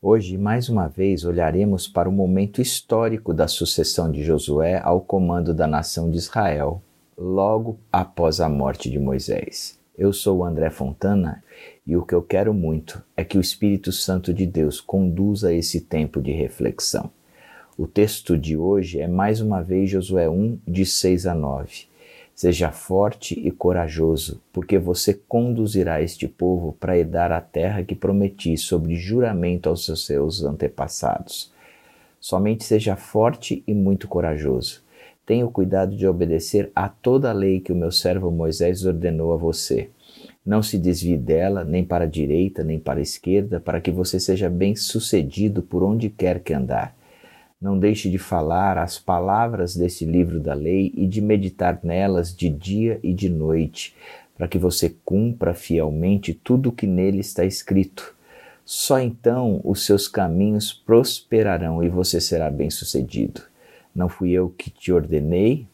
Hoje, mais uma vez, olharemos para o momento histórico da sucessão de Josué ao comando da nação de Israel, logo após a morte de Moisés. Eu sou o André Fontana e o que eu quero muito é que o Espírito Santo de Deus conduza esse tempo de reflexão. O texto de hoje é mais uma vez Josué 1, de 6 a 9. Seja forte e corajoso, porque você conduzirá este povo para herdar a terra que prometi sobre juramento aos seus antepassados. Somente seja forte e muito corajoso. Tenha o cuidado de obedecer a toda a lei que o meu servo Moisés ordenou a você. Não se desvie dela, nem para a direita, nem para a esquerda, para que você seja bem sucedido por onde quer que andar. Não deixe de falar as palavras desse livro da lei e de meditar nelas de dia e de noite, para que você cumpra fielmente tudo o que nele está escrito. Só então os seus caminhos prosperarão e você será bem-sucedido. Não fui eu que te ordenei?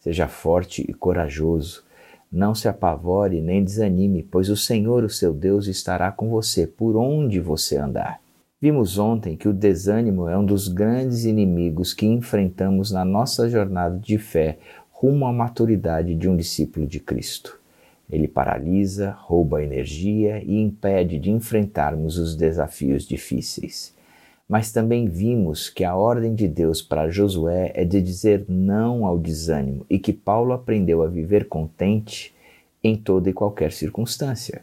Seja forte e corajoso. Não se apavore nem desanime, pois o Senhor, o seu Deus, estará com você por onde você andar. Vimos ontem que o desânimo é um dos grandes inimigos que enfrentamos na nossa jornada de fé rumo à maturidade de um discípulo de Cristo. Ele paralisa, rouba energia e impede de enfrentarmos os desafios difíceis. Mas também vimos que a ordem de Deus para Josué é de dizer não ao desânimo e que Paulo aprendeu a viver contente em toda e qualquer circunstância.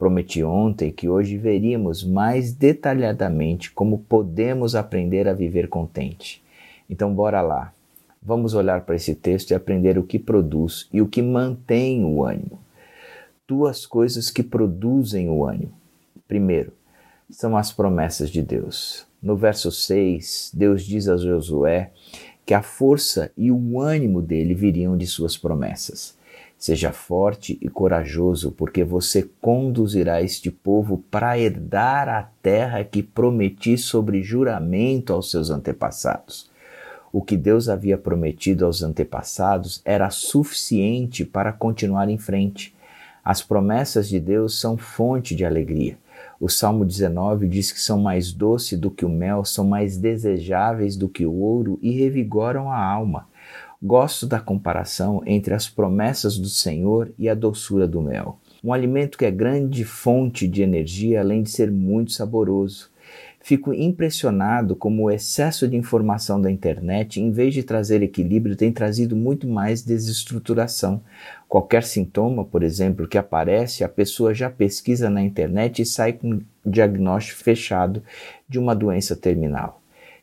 Prometi ontem que hoje veríamos mais detalhadamente como podemos aprender a viver contente. Então, bora lá. Vamos olhar para esse texto e aprender o que produz e o que mantém o ânimo. Duas coisas que produzem o ânimo. Primeiro, são as promessas de Deus. No verso 6, Deus diz a Josué que a força e o ânimo dele viriam de suas promessas. Seja forte e corajoso, porque você conduzirá este povo para herdar a terra que prometi sobre juramento aos seus antepassados. O que Deus havia prometido aos antepassados era suficiente para continuar em frente. As promessas de Deus são fonte de alegria. O Salmo 19 diz que são mais doces do que o mel, são mais desejáveis do que o ouro e revigoram a alma. Gosto da comparação entre as promessas do Senhor e a doçura do mel. Um alimento que é grande fonte de energia, além de ser muito saboroso. Fico impressionado como o excesso de informação da internet, em vez de trazer equilíbrio, tem trazido muito mais desestruturação. Qualquer sintoma, por exemplo, que aparece, a pessoa já pesquisa na internet e sai com um diagnóstico fechado de uma doença terminal.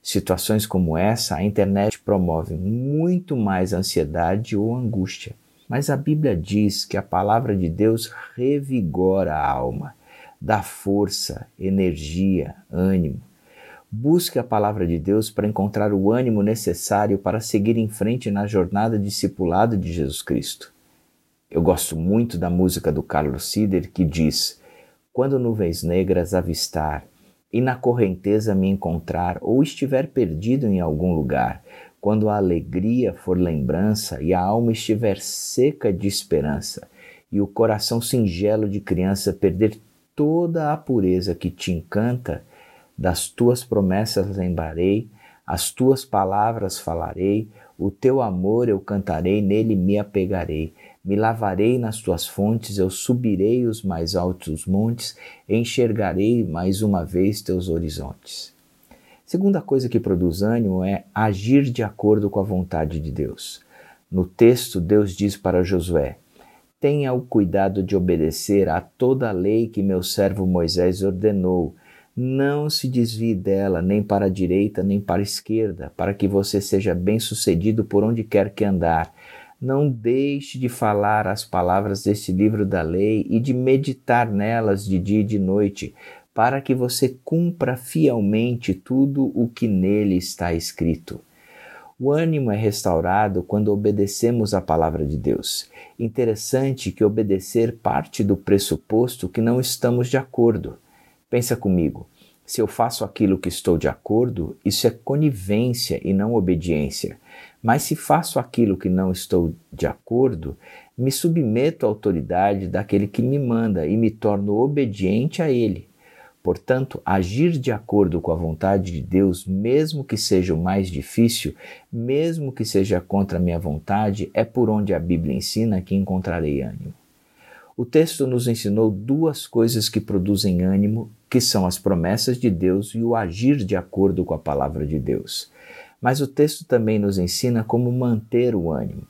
Situações como essa, a internet promove muito mais ansiedade ou angústia. Mas a Bíblia diz que a palavra de Deus revigora a alma, dá força, energia, ânimo. Busque a palavra de Deus para encontrar o ânimo necessário para seguir em frente na jornada discipulado de Jesus Cristo. Eu gosto muito da música do Carlos Sider que diz: Quando nuvens negras avistar, e na correnteza me encontrar ou estiver perdido em algum lugar, quando a alegria for lembrança e a alma estiver seca de esperança e o coração singelo de criança perder toda a pureza que te encanta, das tuas promessas lembrarei, as tuas palavras falarei, o teu amor eu cantarei, nele me apegarei. Me lavarei nas tuas fontes, eu subirei os mais altos montes, enxergarei mais uma vez teus horizontes. Segunda coisa que produz ânimo é agir de acordo com a vontade de Deus. No texto, Deus diz para Josué: Tenha o cuidado de obedecer a toda a lei que meu servo Moisés ordenou. Não se desvie dela, nem para a direita, nem para a esquerda, para que você seja bem-sucedido por onde quer que andar. Não deixe de falar as palavras deste livro da lei e de meditar nelas de dia e de noite, para que você cumpra fielmente tudo o que nele está escrito. O ânimo é restaurado quando obedecemos a palavra de Deus. Interessante que obedecer parte do pressuposto que não estamos de acordo. Pensa comigo. Se eu faço aquilo que estou de acordo, isso é conivência e não obediência. Mas se faço aquilo que não estou de acordo, me submeto à autoridade daquele que me manda e me torno obediente a ele. Portanto, agir de acordo com a vontade de Deus, mesmo que seja o mais difícil, mesmo que seja contra a minha vontade, é por onde a Bíblia ensina que encontrarei ânimo. O texto nos ensinou duas coisas que produzem ânimo, que são as promessas de Deus e o agir de acordo com a palavra de Deus. Mas o texto também nos ensina como manter o ânimo.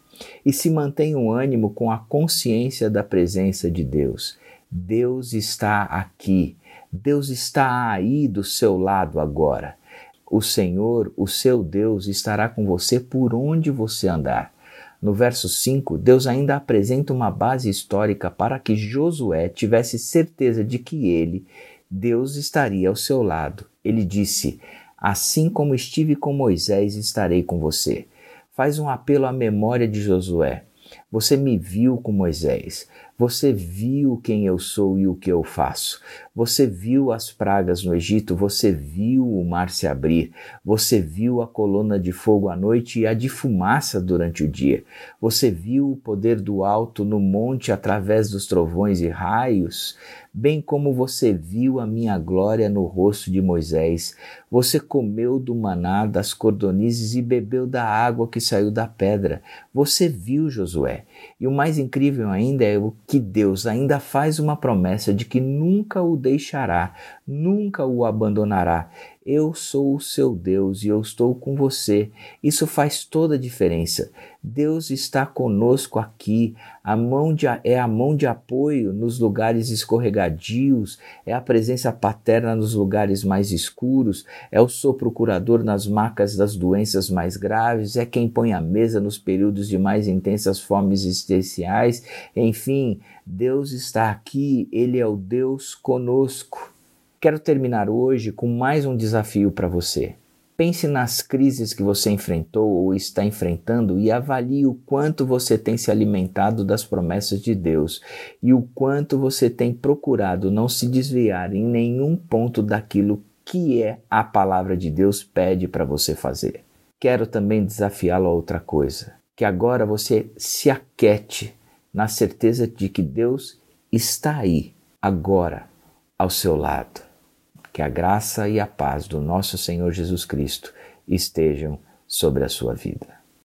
E se mantém o ânimo com a consciência da presença de Deus. Deus está aqui. Deus está aí do seu lado agora. O Senhor, o seu Deus, estará com você por onde você andar. No verso 5, Deus ainda apresenta uma base histórica para que Josué tivesse certeza de que ele, Deus, estaria ao seu lado. Ele disse: Assim como estive com Moisés, estarei com você. Faz um apelo à memória de Josué. Você me viu com Moisés. Você viu quem eu sou e o que eu faço. Você viu as pragas no Egito, você viu o mar se abrir, você viu a coluna de fogo à noite e a de fumaça durante o dia. Você viu o poder do alto no monte através dos trovões e raios, bem como você viu a minha glória no rosto de Moisés. Você comeu do maná das cordonizes e bebeu da água que saiu da pedra. Você viu Josué. way. E o mais incrível ainda é o que Deus ainda faz uma promessa de que nunca o deixará, nunca o abandonará. Eu sou o seu Deus e eu estou com você. Isso faz toda a diferença. Deus está conosco aqui. A mão de, é a mão de apoio nos lugares escorregadios, é a presença paterna nos lugares mais escuros, é o sopro curador nas macas das doenças mais graves, é quem põe a mesa nos períodos de mais intensas fomes existenciais. Enfim, Deus está aqui, Ele é o Deus conosco. Quero terminar hoje com mais um desafio para você. Pense nas crises que você enfrentou ou está enfrentando e avalie o quanto você tem se alimentado das promessas de Deus e o quanto você tem procurado não se desviar em nenhum ponto daquilo que é a palavra de Deus pede para você fazer. Quero também desafiá-lo a outra coisa, que agora você se aquete na certeza de que Deus está aí, agora, ao seu lado. Que a graça e a paz do nosso Senhor Jesus Cristo estejam sobre a sua vida.